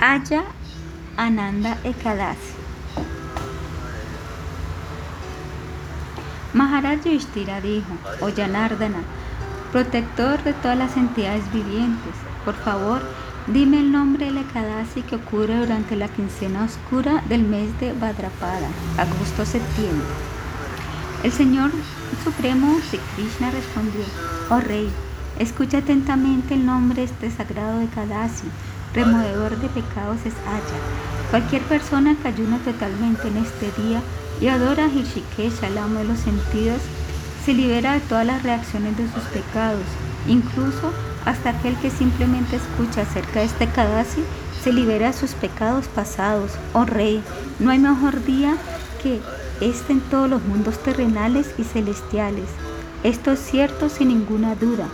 Aya Ananda Ekadasi. Maharaj Yudhishthira dijo, o Janardana, protector de todas las entidades vivientes, por favor, dime el nombre del Ekadasi que ocurre durante la quincena oscura del mes de Badrapada, agosto-septiembre. El Señor Supremo Sri Krishna respondió, oh Rey, escucha atentamente el nombre de este sagrado Ekadasi removedor de pecados es Aya. Cualquier persona que ayuna totalmente en este día y adora a Hirshikesha, el amo de los sentidos, se libera de todas las reacciones de sus pecados, incluso hasta aquel que simplemente escucha acerca de este Kadasi se libera de sus pecados pasados. Oh Rey, no hay mejor día que este en todos los mundos terrenales y celestiales. Esto es cierto sin ninguna duda.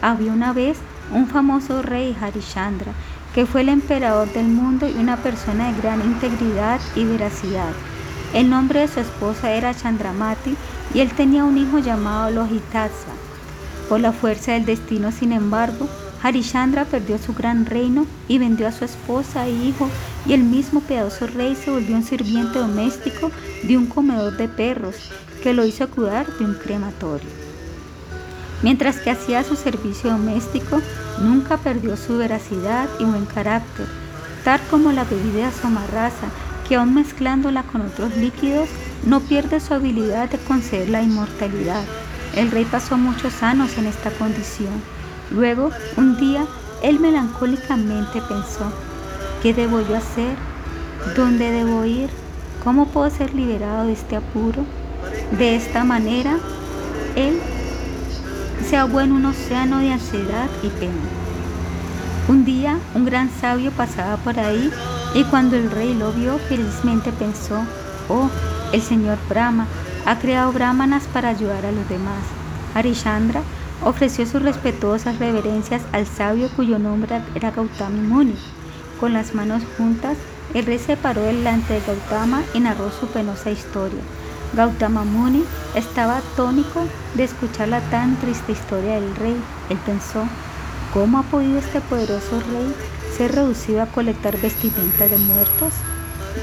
Había una vez un famoso rey Harishandra que fue el emperador del mundo y una persona de gran integridad y veracidad. El nombre de su esposa era Chandramati y él tenía un hijo llamado Lohitatsa. Por la fuerza del destino, sin embargo, Harishandra perdió su gran reino y vendió a su esposa e hijo y el mismo piadoso rey se volvió un sirviente doméstico de un comedor de perros que lo hizo cuidar de un crematorio. Mientras que hacía su servicio doméstico, nunca perdió su veracidad y buen carácter, tal como la bebida somarraza, que aun mezclándola con otros líquidos, no pierde su habilidad de conceder la inmortalidad. El rey pasó muchos años en esta condición. Luego, un día, él melancólicamente pensó, ¿qué debo yo hacer? ¿Dónde debo ir? ¿Cómo puedo ser liberado de este apuro? De esta manera, él se ahogó en un océano de ansiedad y pena. Un día un gran sabio pasaba por ahí y cuando el rey lo vio felizmente pensó, oh, el señor Brahma ha creado brahmanas para ayudar a los demás. Harishandra ofreció sus respetuosas reverencias al sabio cuyo nombre era Gautami Muni. Con las manos juntas, el rey se paró delante de Gautama y narró su penosa historia. Gautama Muni estaba atónico de escuchar la tan triste historia del rey. Él pensó, ¿cómo ha podido este poderoso rey ser reducido a colectar vestimentas de muertos?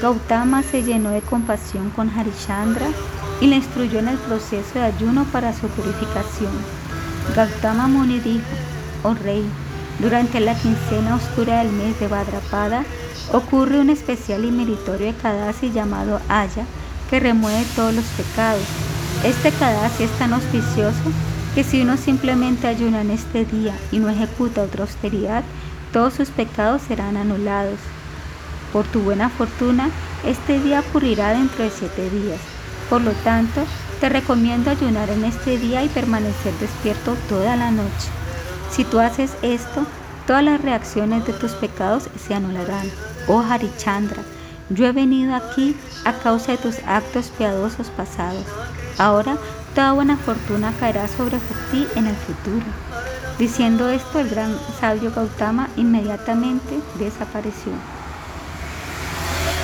Gautama se llenó de compasión con Harishandra y le instruyó en el proceso de ayuno para su purificación. Gautama Muni dijo, oh rey, durante la quincena oscura del mes de Badrapada ocurre un especial y meritorio Ekadasi llamado Aya, que remueve todos los pecados. Este Kadasi es tan auspicioso que si uno simplemente ayuna en este día y no ejecuta otra austeridad, todos sus pecados serán anulados. Por tu buena fortuna, este día ocurrirá dentro de siete días. Por lo tanto, te recomiendo ayunar en este día y permanecer despierto toda la noche. Si tú haces esto, todas las reacciones de tus pecados se anularán. Oh Harichandra, yo he venido aquí a causa de tus actos piadosos pasados. Ahora toda buena fortuna caerá sobre ti en el futuro. Diciendo esto, el gran sabio Gautama inmediatamente desapareció.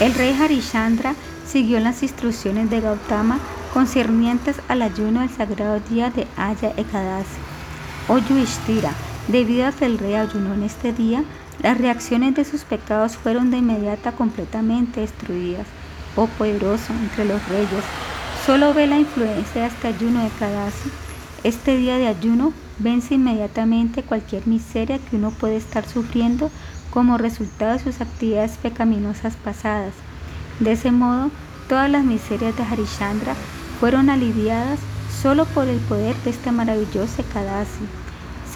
El rey Harishandra siguió las instrucciones de Gautama concernientes al ayuno del sagrado día de Aya Ekadasi. Oh Yudhishthira, debido a que el rey ayunó en este día, las reacciones de sus pecados fueron de inmediata completamente destruidas. Oh poderoso entre los reyes, solo ve la influencia de este ayuno de Kadasi. Este día de ayuno vence inmediatamente cualquier miseria que uno puede estar sufriendo como resultado de sus actividades pecaminosas pasadas. De ese modo, todas las miserias de Harishandra fueron aliviadas solo por el poder de este maravilloso Kadasi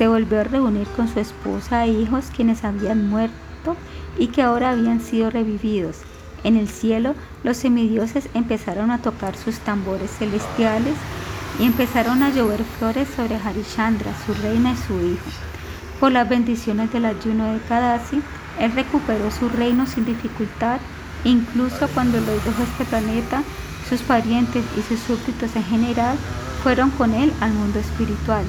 se volvió a reunir con su esposa e hijos quienes habían muerto y que ahora habían sido revividos. En el cielo los semidioses empezaron a tocar sus tambores celestiales y empezaron a llover flores sobre Harishandra, su reina y su hijo. Por las bendiciones del ayuno de Kadasi, él recuperó su reino sin dificultad, incluso cuando los de este planeta, sus parientes y sus súbditos en general fueron con él al mundo espiritual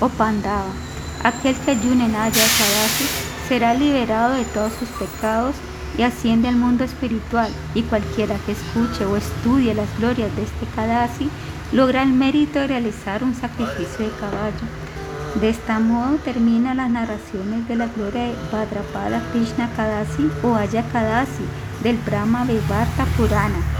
o Pandava. Aquel que ayune en Aya Sadasi será liberado de todos sus pecados y asciende al mundo espiritual, y cualquiera que escuche o estudie las glorias de este Kadasi logra el mérito de realizar un sacrificio de caballo. De este modo terminan las narraciones de la gloria de Bhadrapada Krishna Kadasi o Aya Kadasi del Brahma Vivarta Purana